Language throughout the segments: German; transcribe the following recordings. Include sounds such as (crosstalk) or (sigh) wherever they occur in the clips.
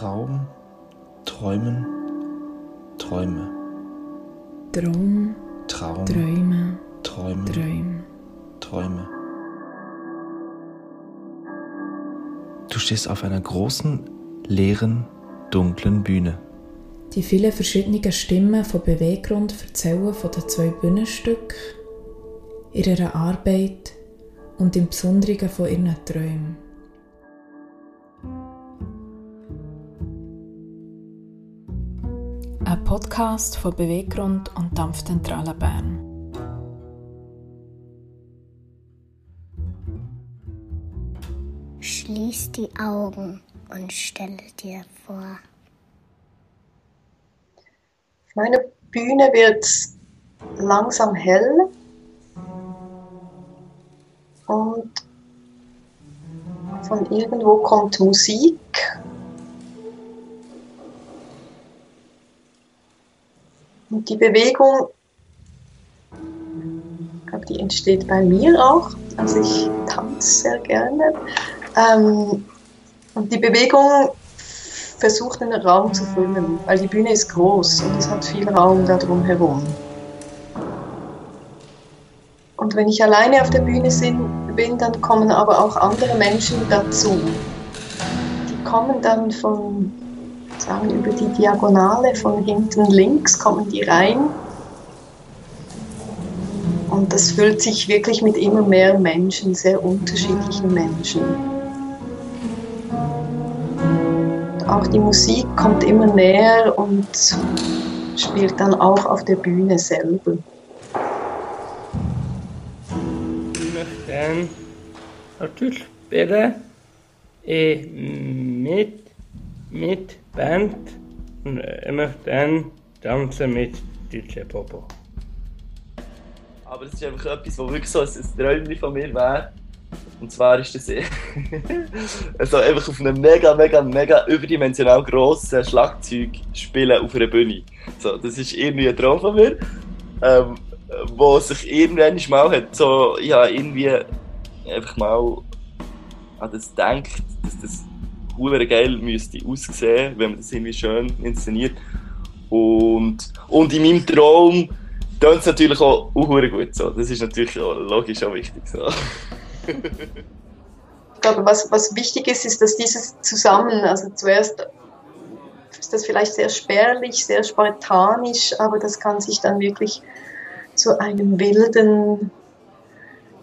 Traum, Träumen, Träume. Traum, Traum, Träume, Träumen, Träume. Träume. Du stehst auf einer großen, leeren, dunklen Bühne. Die vielen verschiedenen Stimmen von Beweggrund erzählen von den zwei Bühnenstücken, ihrer Arbeit und im Besonderen von ihren Träumen. Ein Podcast von Beweggrund und Dampfzentrale Bern. Schließ die Augen und stelle dir vor, Auf meiner Bühne wird langsam hell und von irgendwo kommt Musik. Und die Bewegung, glaube, die entsteht bei mir auch. Also ich tanze sehr gerne. Ähm, und die Bewegung versucht den Raum zu füllen, weil die Bühne ist groß und es hat viel Raum da drum herum. Und wenn ich alleine auf der Bühne bin, dann kommen aber auch andere Menschen dazu. Die kommen dann von, sagen über die Diagonale von hinten links, kommen die rein. Und das füllt sich wirklich mit immer mehr Menschen, sehr unterschiedlichen Menschen. auch die Musik kommt immer näher und spielt dann auch auf der Bühne selber. Ich möchte dann natürlich spielen äh, mit, mit Band und möchte dann tanzen mit DJ Popo. Aber es ist einfach etwas, was wirklich so ein Träumchen von mir wäre. Und zwar ist das (laughs) also einfach auf einem mega, mega, mega überdimensional grossen Schlagzeug spielen auf einer Bühne. So, das ist irgendwie ein Traum von mir, ähm, wo sich irgendwann mal hat, so, ja, irgendwie einfach mal an das denkt, dass das hure geil müsste aussehen, wenn man das irgendwie schön inszeniert. Und, und in meinem Traum tönt es natürlich auch, hure gut. So. Das ist natürlich auch logisch auch wichtig. So. Ich glaube, was, was wichtig ist, ist, dass dieses zusammen, also zuerst ist das vielleicht sehr spärlich, sehr spartanisch, aber das kann sich dann wirklich zu einem wilden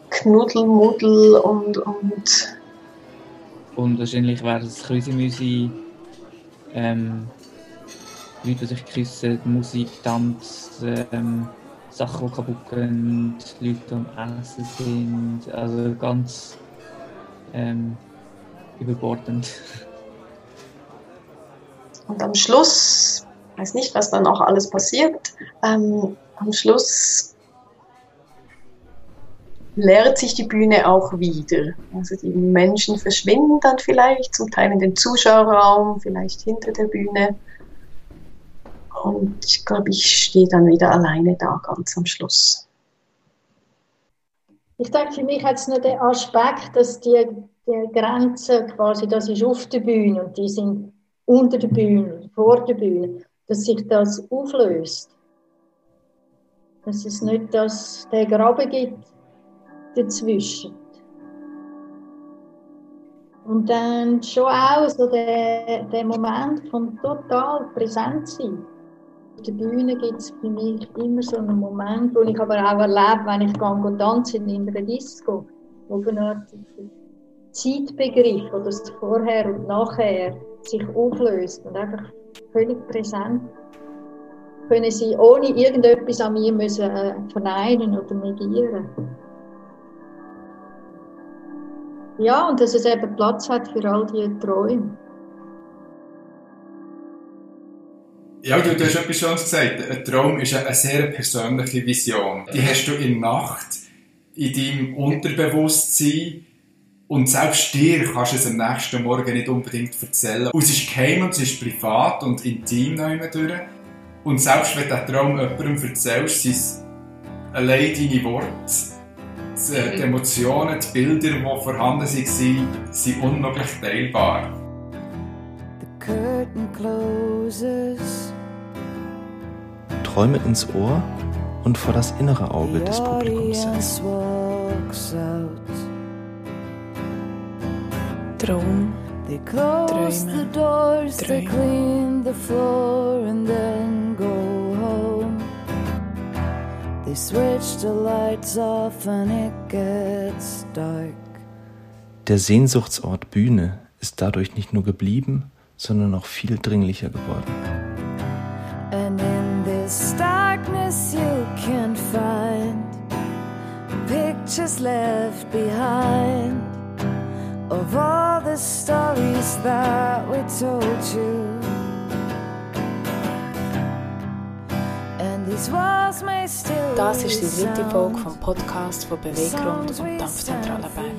Knuddelmuddel und, und Und wahrscheinlich wäre es Krüsimüsi, ähm, Leute, die sich küssen, Musik, Tanz, ähm, Sachen, die kaputt gehen, Leute, die am Essen sind. Also ganz ähm, überbordend. (laughs) Und am Schluss, ich weiß nicht, was dann auch alles passiert, ähm, am Schluss leert sich die Bühne auch wieder. Also die Menschen verschwinden dann vielleicht, zum Teil in den Zuschauerraum, vielleicht hinter der Bühne. Und ich glaube, ich stehe dann wieder alleine da ganz am Schluss. Ich denke, für mich hat es noch den Aspekt, dass die, die Grenzen quasi, das ist auf der Bühne und die sind unter der Bühne, vor der Bühne, dass sich das auflöst. Dass es nicht das, den Graben gibt dazwischen. Und dann schon auch so der, der Moment vom total präsent sein. Auf der Bühne gibt es für mich immer so einen Moment, wo ich aber auch erlebe, wenn ich gehe tanzen in einer Disco, wo eine Zeitbegriff oder das Vorher und Nachher sich auflöst und einfach völlig präsent können sie ohne irgendetwas an mir müssen, äh, verneinen oder negieren. Ja, und dass es eben Platz hat für all diese Träume. Ja, du, du hast etwas Schönes gesagt. Ein Traum ist eine sehr persönliche Vision. Die hast du in der Nacht, in deinem Unterbewusstsein. Und selbst dir kannst du es am nächsten Morgen nicht unbedingt erzählen. Und es ist geheim und es ist privat und intim noch durch. Und selbst wenn du den Traum jemandem erzählst, sind es allein deine Worte, die Emotionen, die Bilder, die vorhanden waren, sind unmöglich teilbar. The curtain closes. Träume ins Ohr und vor das innere Auge des The Publikums setzen. Traum, They close Träume, the doors, they Träume. Switch the lights off and it gets dark. Der Sehnsuchtsort Bühne ist dadurch nicht nur geblieben, sondern auch viel dringlicher geworden. And in this darkness you can find pictures left behind of all the stories that we told you. And these still Das ist die dritte. Folge vom Podcast von Beweggrund und Dampfzentrale Bern.